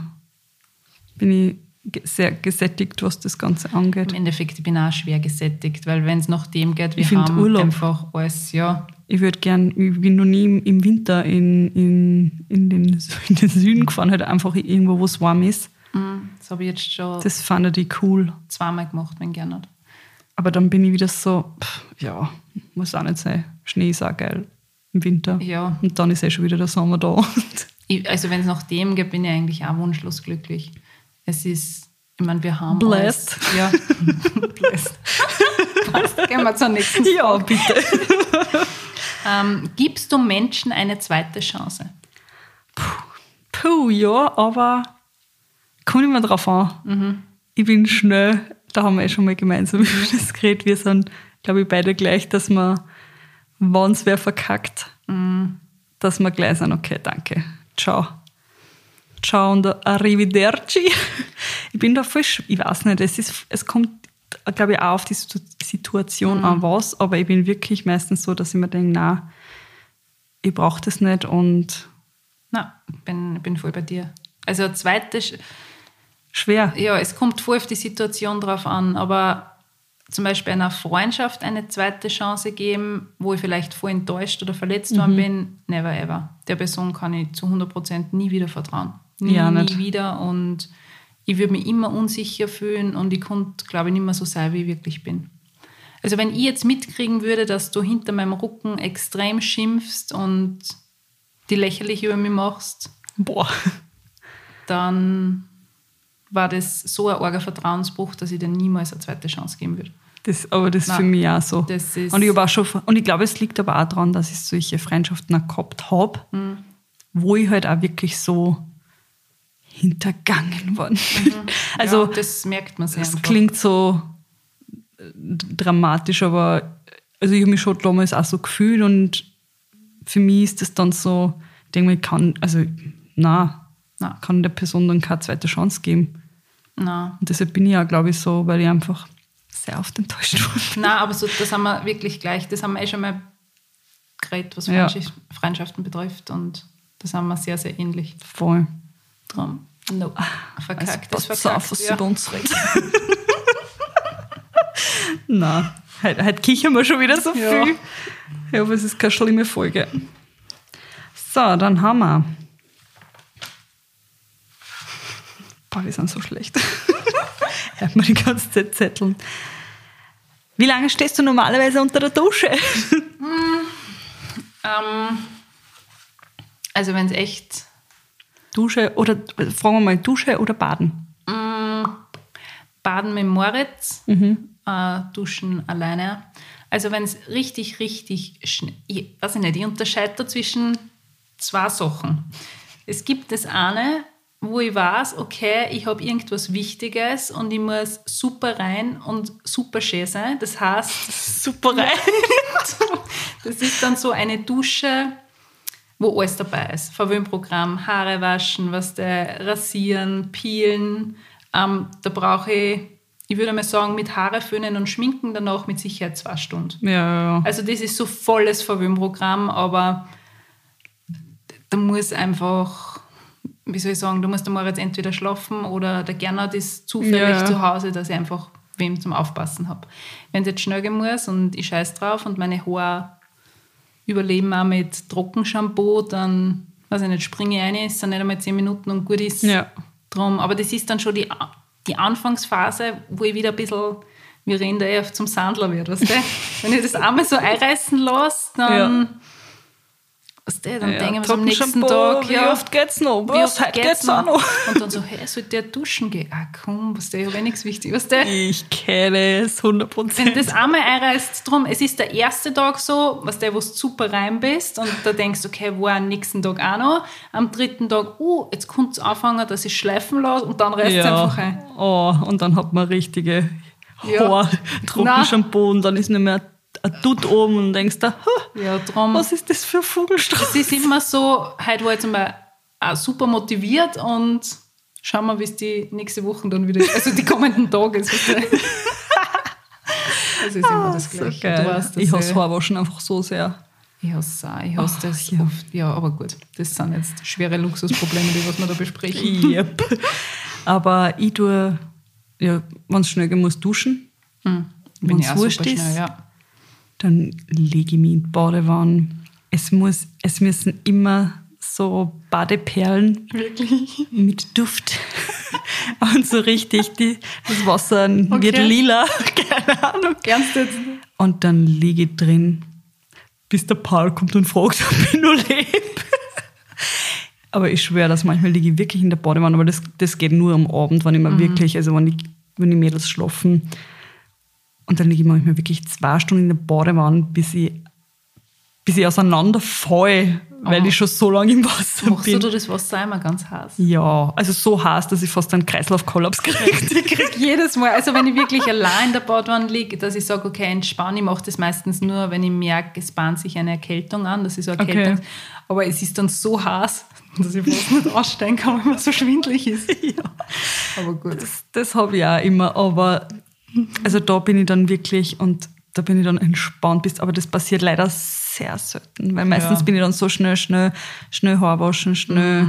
bin ich sehr gesättigt, was das Ganze angeht. Im Endeffekt, ich bin auch schwer gesättigt, weil wenn es nach dem geht, wir Ich haben Urlaub. einfach alles, ja. Ich würde gern, ich bin noch nie im, Winter in, in, in, den, (laughs) in den Süden gefahren, halt einfach irgendwo, wo es warm ist. Das habe ich jetzt schon Das fand ich cool. zweimal gemacht, wenn gerne. Aber dann bin ich wieder so, pff, ja, muss auch nicht sein. Schnee ist auch geil im Winter. Ja. Und dann ist eh schon wieder der Sommer da. (laughs) Also wenn es nach dem geht, bin ich eigentlich auch wunschlos glücklich. Es ist, ich meine, wir haben Blessed. alles. Ja, (laughs) blessed. (laughs) Passt. Gehen wir zur nächsten ja, bitte. (laughs) Ähm, gibst du Menschen eine zweite Chance? Puh, ja, aber kommt immer drauf an. Ich bin schnell, da haben wir eh schon mal gemeinsam über das geredet. Wir sind, glaube ich, beide gleich, dass man, wenn es wer verkackt, dass wir gleich sagen, okay, danke, ciao. Ciao und arrivederci. (laughs) Ich bin da voll, ich weiß nicht, es, ist, es kommt, glaube ich, auch auf die Situ- Situation an was, aber ich bin wirklich meistens so, dass ich mir denke, na, ich brauche das nicht und Na, ich bin, bin voll bei dir. Also zweite, Sch- schwer. ja, es kommt voll auf die Situation drauf an, aber zum Beispiel einer Freundschaft eine zweite Chance geben, wo ich vielleicht voll enttäuscht oder verletzt Mhm. worden bin, never ever. Der Person kann ich zu 100% nie wieder vertrauen. Nie, Ja, nie wieder und ich würde mich immer unsicher fühlen und ich konnte, glaube ich, nicht mehr so sein, wie ich wirklich bin. Also wenn ich jetzt mitkriegen würde, dass du hinter meinem Rücken extrem schimpfst und die lächerlich über mich machst, Boah. (laughs) dann war das so ein arger Vertrauensbruch, dass ich dir niemals eine zweite Chance geben würde. Das, aber das ist Nein, für mich auch so. ist- und ich, hab auch schon, und ich glaube, es liegt aber auch daran, dass ich solche Freundschaften auch gehabt habe, Mhm. wo ich halt auch wirklich so hintergangen worden bin. Also, Mhm. ja, das merkt man sehr. es einfach. klingt so äh, dramatisch, aber also ich habe mich schon damals auch so gefühlt und für mich ist das dann so, ich denke mir, ich kann, also, na, Na, kann der Person dann keine zweite Chance geben. na. Und deshalb bin ich auch, glaube ich, so, weil ich einfach sehr oft enttäuscht wurde. Na, aber so, das haben wir wirklich gleich, das haben wir eh schon mal geredet, was Ja. Freundschaft- Freundschaften betrifft und das haben wir sehr, sehr ähnlich. Voll. Drum, no, (laughs) verkackt, Also, das auf, was verkackt. sie über uns redet. (laughs) Nein, heute, heute kichern wir schon wieder so Ja. viel. Ja, aber es ist keine schlimme Folge. So, dann haben wir. Boah, wir sind so schlecht. (laughs) Hört man die ganze Zeit zetteln. Wie lange stehst du normalerweise unter der Dusche? Ähm, also wenn es echt Dusche oder, fragen wir mal, Dusche oder Baden? Baden mit Moritz, Mhm. äh, Duschen alleine. Also wenn es richtig, richtig schnell, ich weiß ich nicht, ich unterscheide da zwischen zwei Sachen. Es gibt das eine, wo ich weiß, okay, ich habe irgendwas Wichtiges und ich muss super rein und super schön sein. Das heißt, (laughs) Super rein. (laughs) das ist dann so eine Dusche, wo alles dabei ist. Verwöhnprogramm, Haare waschen, was der rasieren, peelen. Ähm, da brauche ich, ich würde mal sagen, mit Haare föhnen und schminken danach mit Sicherheit zwei Stunden. Ja, ja, ja. Also das ist so volles Verwöhnprogramm, aber da muss einfach, wie soll ich sagen, da muss der Moritz entweder schlafen oder der Gernot ist zufällig Ja, ja. zu Hause, dass ich einfach wem zum Aufpassen habe. Wenn es jetzt schnell gehen muss und ich scheiß drauf und meine Haare überleben auch mit Trockenshampoo, dann, weiß ich nicht, springe ich rein, ist dann nicht einmal zehn Minuten und gut ist. Ja. Drum. Aber das ist dann schon die, die Anfangsphase, wo ich wieder ein bisschen, wir reden da eh oft zum Sandler wird, weißt du? (laughs) Wenn ich das einmal so einreißen lasse, dann, weißt du, dann Ja, denke ich mir so am nächsten Tag, Wie ja, oft geht's noch? wie oft Heute geht's auch noch. Und dann so, hey, sollte der duschen gehen? Ah, komm, was der, ich habe eh nichts Wichtiges, weißt du? Ich kenne es, 100 Wenn Prozent. das einmal einreißt, drum, es ist der erste Tag so, was der, wo du super rein bist und da denkst du, okay, war am nächsten Tag auch noch. Am dritten Tag, uh, jetzt kommt es anfangen, dass ich schleifen lasse und dann reißt es einfach ein. Oh, und dann hat man richtige Ja. Haar, Trockenshampoo und dann ist nicht mehr ein Dutt oben und denkst da, "Huh, Ja, drum. was ist das für ein Vogelstrauß? Es ist immer so, heute war ich zum Beispiel auch super motiviert und schauen wir, wie es die nächste Woche dann wieder, also die kommenden Tage ist. du. Das ist immer das So Gleiche. geil. Du weißt das ich hasse. Haarwaschen einfach so sehr. Ich hasse es auch. Ich hasse Ach, das ja. oft. Ja, aber gut. Das sind jetzt schwere Luxusprobleme, die was wir da besprechen. (laughs) Yep. Aber ich tue, ja, wenn es schnell gehen muss, duschen. Wenn's ich auch wurscht ist. schnell, ja. Dann lege ich mich in die Badewanne. Es, muss, es müssen immer so Badeperlen Wirklich? mit Duft. (laughs) Und so richtig, die, das Wasser wird Okay. lila. (laughs) Keine Ahnung. Ernst jetzt? Und dann liege ich drin, bis der Paul kommt und fragt, ob ich nur lebe. (laughs) Aber ich schwöre, dass manchmal liege ich wirklich in der Badewanne, aber das, das geht nur am Abend, wenn ich mir wirklich, also wenn, ich, wenn die Mädels schlafen. Und dann liege ich manchmal wirklich zwei Stunden in der Badewanne, bis ich, bis ich auseinanderfalle, weil Oh. ich schon so lange im Wasser Machst bin. du das Wasser immer ganz heiß? Ja, also so heiß, dass ich fast einen Kreislaufkollaps kriege. Ich krieg jedes Mal, also wenn ich wirklich allein in der Badwanne liege, dass ich sage, okay, entspann, ich mache das meistens nur, wenn ich merke, es bahnt sich eine Erkältung an, das ist so eine Okay. Erkältung. Aber es ist dann so heiß, dass ich fast nicht aussteigen kann, weil mir so schwindlig ist. (laughs) Aber gut. Das, das habe ich auch immer, aber also da bin ich dann wirklich und da bin ich dann entspannt bis, aber das passiert leider sehr selten, weil meistens Ja. bin ich dann so schnell, schnell, schnell Haar waschen, schnell,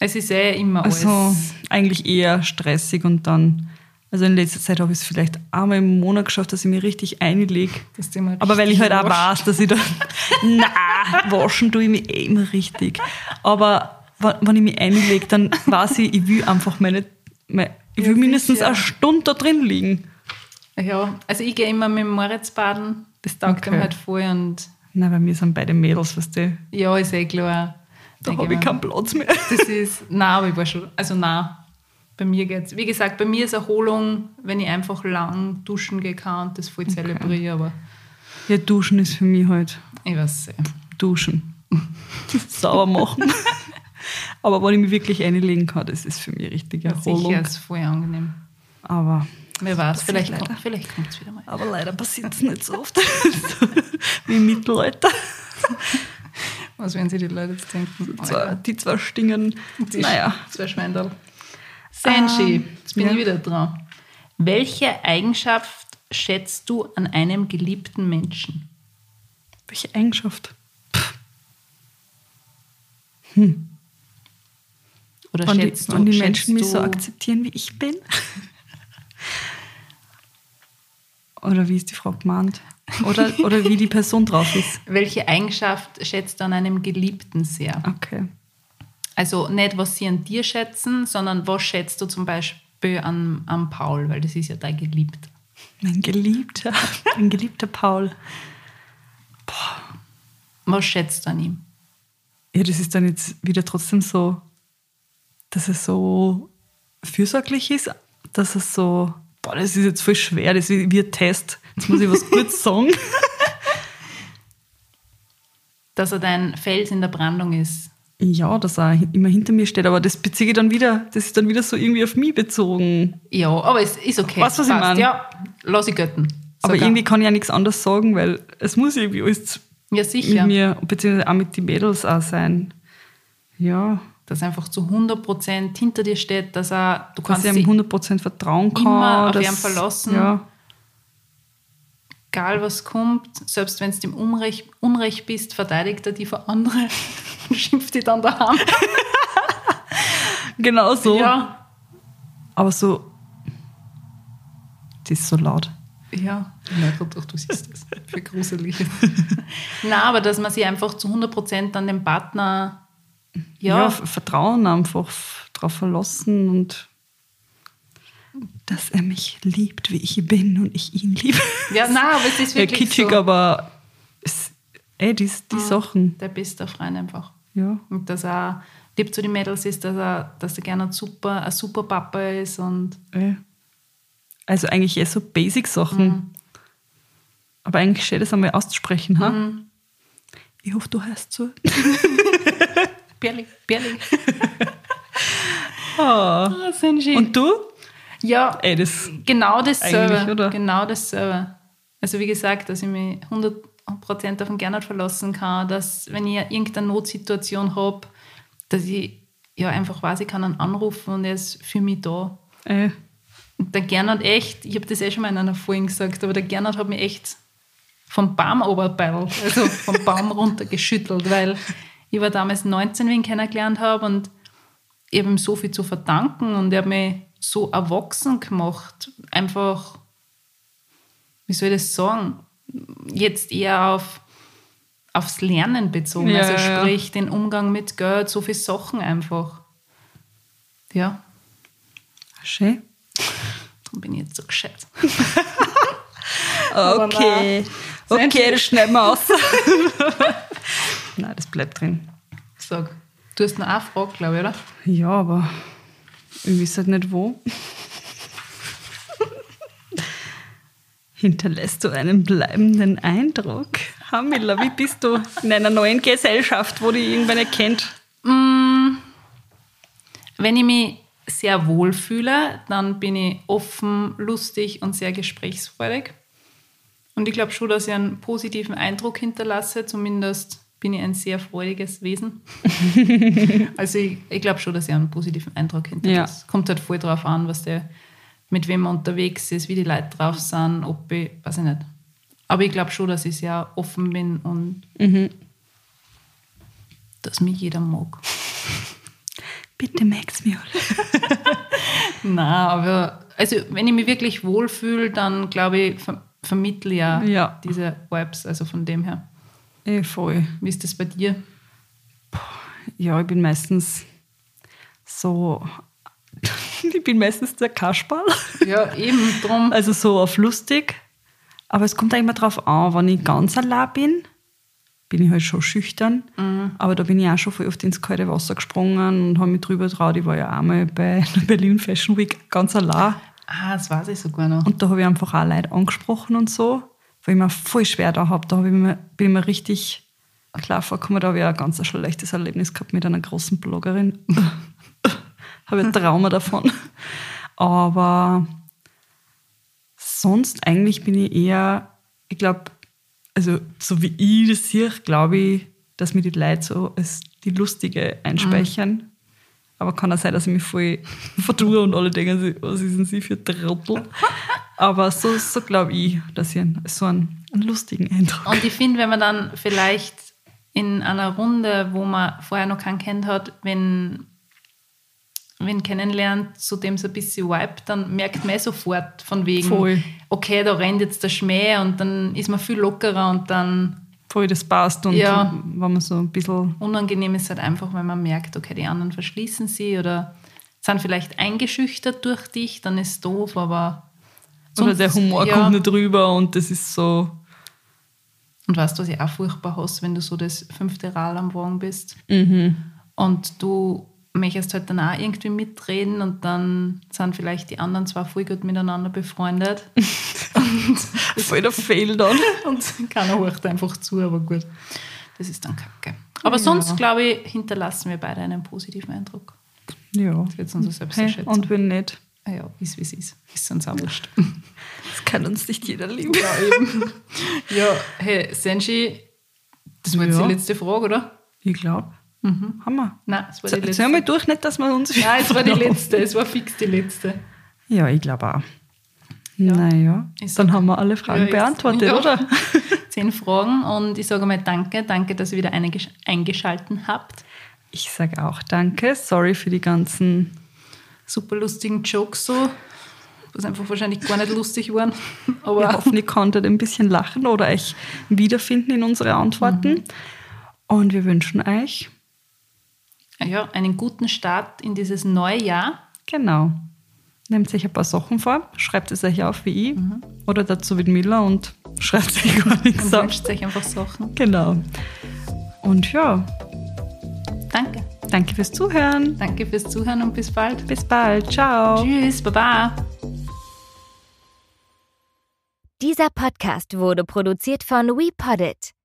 Es ist eh immer alles. also eigentlich eher stressig und dann, also in letzter Zeit habe ich es vielleicht einmal im Monat geschafft, dass ich mich richtig einlege. Aber weil ich halt auch weiß, dass ich dann, (laughs) na, waschen tue ich mich eh immer richtig. Aber wenn, wenn ich mich einlege, dann weiß ich, ich will einfach meine Weil Ich will Ja, mindestens sicher. eine Stunde da drin liegen. Ja, also ich gehe immer mit dem Moritz baden. Das taugt Okay. ihm halt voll und Nein, bei mir sind beide Mädels, weißt du. ja, ist eh klar. Da habe ich keinen Platz mehr. Das ist, nein, aber ich war schon, also nein, bei mir geht's. Wie gesagt, bei mir ist Erholung, wenn ich einfach lang duschen gehen kann und das voll zelebriere, aber Ja, duschen ist für mich halt ich weiß nicht. duschen. (laughs) Sauber machen. (laughs) Aber wenn ich mich wirklich einlegen kann, das ist für mich richtig Erholung. Sicher ist voll angenehm. Aber, Wer weiß, vielleicht, leider. kommt, vielleicht kommt es wieder mal. aber leider passiert es nicht so oft. (laughs) Wie im Mittelalter. Was werden sich die Leute jetzt denken? Zwei, die zwei Stingen. Die Naja. Zwei Schweindel. Senshi, Ähm, jetzt bin ja. ich wieder dran. Welche Eigenschaft schätzt du an einem geliebten Menschen? Welche Eigenschaft? Oder die, schätzt wenn du, die schätzt Menschen mich so akzeptieren, wie ich bin? Oder wie ist die Frau gemeint? Oder, oder wie die Person drauf ist? (laughs) Welche Eigenschaft schätzt du an einem Geliebten sehr? Okay. Also nicht, was sie an dir schätzen, sondern was schätzt du zum Beispiel an, an Paul, weil das ist ja dein Geliebter. Mein Geliebter, mein geliebter Paul. Was schätzt du an ihm? Ja, das ist dann jetzt wieder trotzdem so, dass er so fürsorglich ist, dass er so, boah, das ist jetzt voll schwer, das ist wie ein Test. Jetzt muss ich was (laughs) kurz sagen. Dass er dein Fels in der Brandung ist. Ja, dass er immer hinter mir steht, aber das beziehe ich dann wieder, das ist dann wieder so irgendwie auf mich bezogen. Ja, aber es ist okay. Weißt du, was ich Passt. meine? Ja, lass ich götten. Aber Sogar. irgendwie kann ich ja nichts anderes sagen, weil es muss irgendwie alles Ja, mit sicher. mir, beziehungsweise auch mit den Mädels auch sein. Ja, Dass er einfach zu 100% hinter dir steht, dass er, du dass kannst ich ihm 100% vertrauen kann. immer auf dass, ihn verlassen. Ja, egal was kommt, selbst wenn du im Unrecht, Unrecht bist, verteidigt er die vor anderen (laughs) und schimpft die dann daheim. (laughs) genau so. Ja, Aber so, das ist so laut. Ja, gut, doch, du siehst das. Für gruselig. (laughs) Na, aber dass man sich einfach zu 100% an den Partner Ja, ja, Vertrauen einfach drauf verlassen und dass er mich liebt, wie ich bin und ich ihn liebe. ja, na, aber es ist Ja, wirklich kitschig, so. aber es, ey, die, die Sachen, der beste Freund einfach. ja. Und dass er lieb zu den Mädels ist, dass er, dass er gerne ein super, ein super Papa ist und ey. Also eigentlich eher so Basic-Sachen. Aber eigentlich schön, das einmal auszusprechen. Ha? Ich hoffe, du hörst zu. (laughs) (laughs) Ah. Ah, sind schön. Und du? ja, Ey, das, Genau dasselbe. Genau dasselbe. Also wie gesagt, dass ich mich 100% auf den Gernot verlassen kann, dass wenn ich irgendeine Notsituation habe, dass ich ja einfach weiß, ich kann ihn anrufen und er ist für mich da. ey, Und der Gernot echt, ich habe das eh schon mal in einer Folge gesagt, aber der Gernot hat mich echt vom Baum also vom Baum (laughs) runter geschüttelt, weil ich war damals 19, wenn ich ihn kennengelernt habe und ich habe ihm so viel zu verdanken und er hat mich so erwachsen gemacht. Einfach, wie soll ich das sagen, jetzt eher auf, aufs Lernen bezogen. Ja, also ja, ja. sprich, den Umgang mit Geld, so viele Sachen einfach. Ja, schön. darum bin ich jetzt so gescheit. (laughs) Okay. Okay, das schneiden wir aus. (laughs) Bleibt drin. Sag, du hast noch eine Frage, glaube ich, oder? Ja, aber ich weiß halt nicht wo. Hinterlässt du einen bleibenden Eindruck? Hamila, wie bist du in einer neuen Gesellschaft, wo die irgendwann nicht kennt? Wenn ich mich sehr wohl fühle, dann bin ich offen, lustig und sehr gesprächsfreudig. Und ich glaube schon, dass ich einen positiven Eindruck hinterlasse. Zumindest bin ich ein sehr freudiges Wesen. (laughs) also ich, ich glaube schon, dass ich einen positiven Eindruck hinterlasse. Kommt halt voll drauf an, was der, mit wem man unterwegs ist, wie die Leute drauf sind, ob ich, weiß ich nicht. Aber ich glaube schon, dass ich sehr offen bin und dass mich jeder mag. (laughs) Bitte mag's mir alle. (laughs) Na, aber also wenn ich mich wirklich wohlfühle, dann glaube ich, ver vermittle ich ja, Ja. diese Vibes, also von dem her. Eh, voll. Wie ist das bei dir? Ja, ich bin meistens so (laughs) Ich bin meistens der Kasperl. Ja, eben drum. (laughs) Also so auf lustig. Aber es kommt eigentlich mal drauf an, wenn ich ganz allein bin, bin ich halt schon schüchtern. Aber da bin ich auch schon voll oft ins kalte Wasser gesprungen und habe mich drüber traut. Ich war ja einmal bei der (laughs) Berlin Fashion Week ganz allein. Ah, das weiß ich sogar noch. Und da habe ich einfach auch Leute angesprochen und so, weil ich mir voll schwer da habe. Da hab ich mir, bin ich mir richtig klar vorgekommen. Da habe ich auch ein ganz schlechtes Erlebnis gehabt mit einer großen Bloggerin. (laughs) habe ich ein Trauma davon. Aber sonst eigentlich bin ich eher, ich glaube, also so wie ich das sehe, glaube ich, dass mir die Leute so als die Lustige einspeichern. Aber kann auch sein, dass ich mich voll (laughs) vertue und alle denken, was ist denn sie für Trottel? Aber so, so glaube ich, dass ich einen, so einen, einen lustigen Eindruck Und ich finde, wenn man dann vielleicht in einer Runde, wo man vorher noch keinen kennt hat, wenn wenn kennenlernt, zu dem so ein bisschen vibet, dann merkt man eh sofort von wegen, Voll. okay, da rennt jetzt der Schmäh und dann ist man viel lockerer und dann voll das passt und Ja. wenn man so ein bisschen unangenehm ist halt einfach, wenn man merkt, okay, die anderen verschließen sie oder sind vielleicht eingeschüchtert durch dich, dann ist es doof, aber oder der Humor ja. kommt nicht rüber und das ist so Und weißt du, was ich auch furchtbar hasse, wenn du so das fünfte Rad am Wagen bist Mhm. und du möchtest halt dann auch irgendwie mitreden und dann sind vielleicht die anderen zwei voll gut miteinander befreundet (laughs) voll der Fail dann. (laughs) und keiner hört einfach zu, aber gut, das ist dann kacke. Aber sonst, glaube ich, hinterlassen wir beide einen positiven Eindruck. Ja. Das wird unsere Hey, Selbsteinschätzung. und wenn nicht, Ah ja, ist wie es ist. Ist uns auch wurscht. (laughs) das kann uns nicht jeder lieben. Ja, eben. ja, hey, Senshi, das war jetzt Ja. die letzte Frage, oder? Ich glaube. Haben wir. Nein, es war die letzte. mal durch, nicht, dass wir uns Nein, es war die (laughs) letzte. Es war fix die letzte. Ja, ich glaube auch. Naja, Ich dann haben wir alle Fragen Ja, beantwortet, ja. oder? (laughs) Zehn Fragen und ich sage mal danke. Danke, dass ihr wieder eingesch- eingeschalten habt. Ich sage auch danke. Sorry für die ganzen. Super lustigen Jokes so, was einfach wahrscheinlich gar nicht lustig waren. (laughs) Aber Wir hoffen, ihr konntet ein bisschen lachen oder euch wiederfinden in unsere Antworten. Und wir wünschen euch, ja, einen guten Start in dieses neue Jahr. genau, nehmt euch ein paar Sachen vor, schreibt es euch auf wie ich oder dazu wie Miller und (laughs) schreibt euch gar nichts Und auf. wünscht euch einfach Sachen. Genau. Und ja, Danke. Danke fürs Zuhören. Danke fürs Zuhören und bis bald. Bis bald. Ciao. Tschüss, Baba. Dieser Podcast wurde produziert von WePoddit.